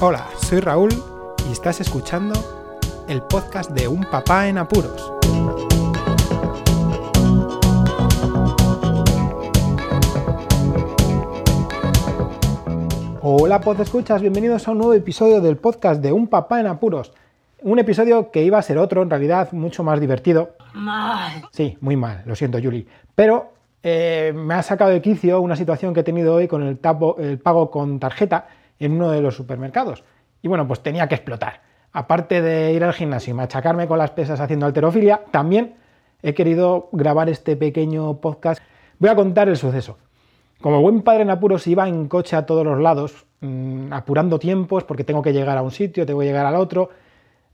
Hola, soy Raúl y estás escuchando el podcast de Un Papá en Apuros. Hola, pod escuchas, bienvenidos a un nuevo episodio del podcast de Un Papá en Apuros. Un episodio que iba a ser otro, en realidad, mucho más divertido. Mal. Sí, muy mal, lo siento, Julie. Pero eh, me ha sacado de quicio una situación que he tenido hoy con el, tapo- el pago con tarjeta en uno de los supermercados. Y bueno, pues tenía que explotar. Aparte de ir al gimnasio y machacarme con las pesas haciendo alterofilia, también he querido grabar este pequeño podcast. Voy a contar el suceso. Como buen padre en apuros iba en coche a todos los lados, mm, apurando tiempos porque tengo que llegar a un sitio, tengo que llegar al otro.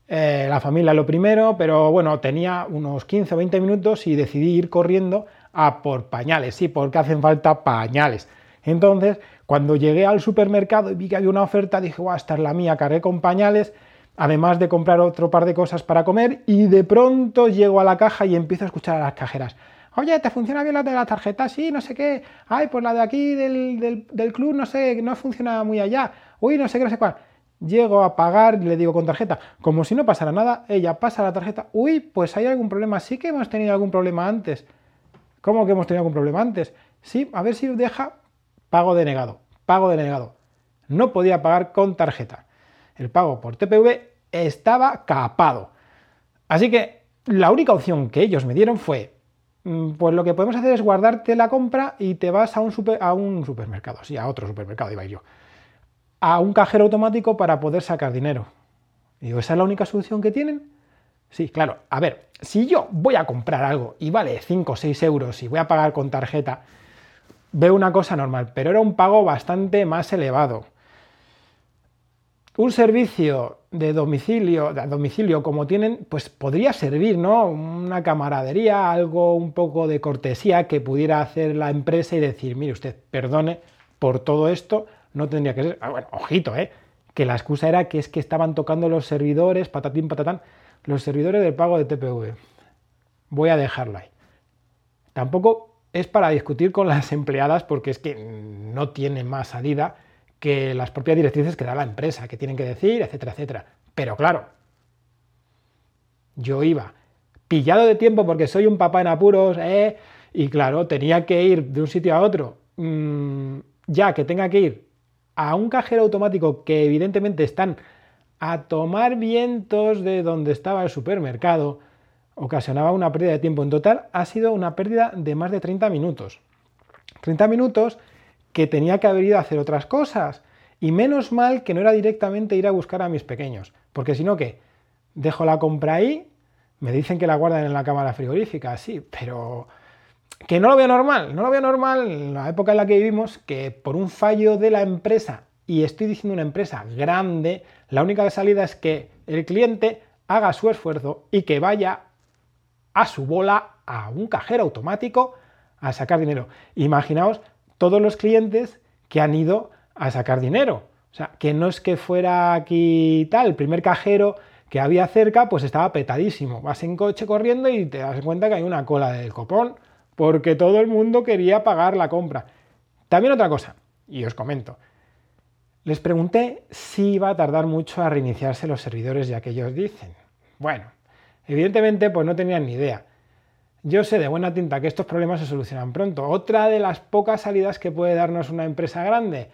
Eh, la familia lo primero, pero bueno, tenía unos 15 o 20 minutos y decidí ir corriendo a por pañales, sí, porque hacen falta pañales. Entonces, cuando llegué al supermercado y vi que había una oferta, dije, guau, esta es la mía, cargué con pañales, además de comprar otro par de cosas para comer, y de pronto llego a la caja y empiezo a escuchar a las cajeras. Oye, ¿te funciona bien la de la tarjeta? Sí, no sé qué. Ay, pues la de aquí del, del- club, no sé, no funciona muy allá. Uy, no sé qué, no sé cuál. Llego a pagar le digo con tarjeta. Como si no pasara nada, ella pasa la tarjeta. Uy, pues hay algún problema. Sí que hemos tenido algún problema antes. ¿Cómo que hemos tenido algún problema antes? Sí, a ver si deja pago denegado. Pago denegado. No podía pagar con tarjeta. El pago por TPV estaba capado. Así que la única opción que ellos me dieron fue, mm, pues lo que podemos hacer es guardarte la compra y te vas a un, super- a un supermercado, sí, a otro supermercado iba yo, a un cajero automático para poder sacar dinero. Y ¿esa es la única solución que tienen? Sí, claro. A ver, si yo voy a comprar algo y vale 5 o 6 euros y voy a pagar con tarjeta, veo una cosa normal, pero era un pago bastante más elevado. Un servicio de domicilio, de domicilio como tienen, pues podría servir, ¿no? Una camaradería, algo un poco de cortesía que pudiera hacer la empresa y decir, mire usted, perdone por todo esto, no tendría que ser. Ah, bueno, ojito, ¿eh? Que la excusa era que es que estaban tocando los servidores, patatín, patatán, los servidores del pago de TPV. Voy a dejarlo ahí. Tampoco es para discutir con las empleadas porque es que no tiene más salida que las propias directrices que da la empresa, que tienen que decir, etcétera, etcétera. Pero claro, yo iba pillado de tiempo porque soy un papá en apuros, ¿eh? y claro, tenía que ir de un sitio a otro, mm, ya que tenga que ir a un cajero automático que evidentemente están a tomar vientos de donde estaba el supermercado, ocasionaba una pérdida de tiempo. En total ha sido una pérdida de más de 30 minutos. 30 minutos que tenía que haber ido a hacer otras cosas. Y menos mal que no era directamente ir a buscar a mis pequeños. Porque si no, ¿qué? Dejo la compra ahí, me dicen que la guardan en la cámara frigorífica, sí, pero que no lo veo normal, no lo veo normal en la época en la que vivimos, que por un fallo de la empresa, y estoy diciendo una empresa grande, la única salida es que el cliente haga su esfuerzo y que vaya a su bola a un cajero automático a sacar dinero. Imaginaos todos los clientes que han ido a sacar dinero. O sea, que no es que fuera aquí tal, el primer cajero que había cerca pues estaba petadísimo. Vas en coche corriendo y te das cuenta que hay una cola del copón porque todo el mundo quería pagar la compra. También otra cosa, y os comento. Les pregunté si iba a tardar mucho a reiniciarse los servidores ya que ellos dicen. Bueno, evidentemente pues no tenían ni idea. Yo sé de buena tinta que estos problemas se solucionan pronto. Otra de las pocas salidas que puede darnos una empresa grande.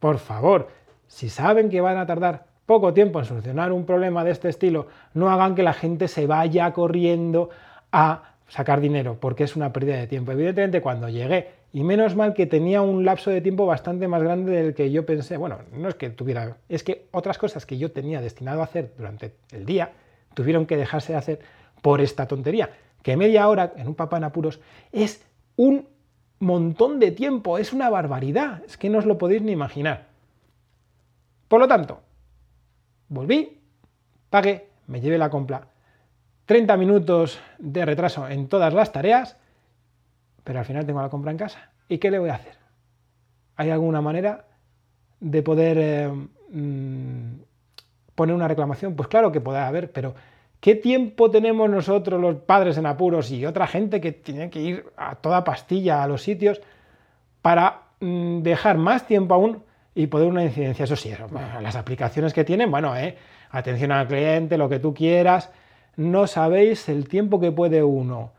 Por favor, si saben que van a tardar poco tiempo en solucionar un problema de este estilo, no hagan que la gente se vaya corriendo a sacar dinero, porque es una pérdida de tiempo. Evidentemente, cuando llegué, y menos mal que tenía un lapso de tiempo bastante más grande del que yo pensé, bueno, no es que tuviera, es que otras cosas que yo tenía destinado a hacer durante el día, tuvieron que dejarse de hacer por esta tontería, que media hora en un papá en apuros es un montón de tiempo, es una barbaridad, es que no os lo podéis ni imaginar. Por lo tanto, volví, pagué, me llevé la compra. 30 minutos de retraso en todas las tareas, pero al final tengo la compra en casa. ¿Y qué le voy a hacer? ¿Hay alguna manera de poder eh, mm, poner una reclamación? Pues claro que podrá haber, pero ¿qué tiempo tenemos nosotros los padres en apuros y otra gente que tiene que ir a toda pastilla a los sitios para mm, dejar más tiempo aún y poner una incidencia. Eso sí, las aplicaciones que tienen, bueno, eh, atención al cliente, lo que tú quieras. No sabéis el tiempo que puede uno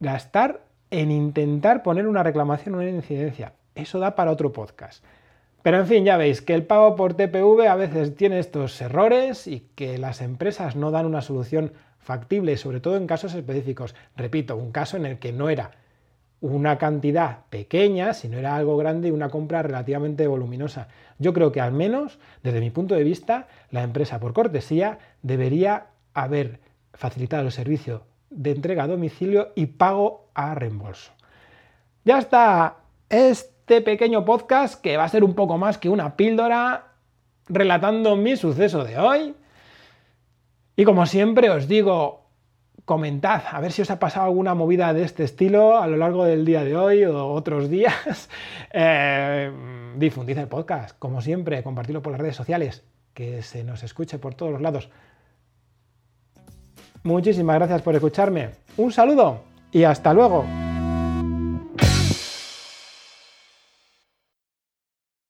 gastar en intentar poner una reclamación o una incidencia. Eso da para otro podcast. Pero en fin, ya veis que el pago por TPV a veces tiene estos errores y que las empresas no dan una solución factible, sobre todo en casos específicos. Repito, un caso en el que no era una cantidad pequeña, si no era algo grande y una compra relativamente voluminosa. Yo creo que al menos, desde mi punto de vista, la empresa por cortesía debería haber facilitado el servicio de entrega a domicilio y pago a reembolso. Ya está este pequeño podcast que va a ser un poco más que una píldora relatando mi suceso de hoy. Y como siempre os digo, comentad a ver si os ha pasado alguna movida de este estilo a lo largo del día de hoy o otros días. Eh, difundid el podcast, como siempre, compartidlo por las redes sociales, que se nos escuche por todos los lados. Muchísimas gracias por escucharme. Un saludo y hasta luego.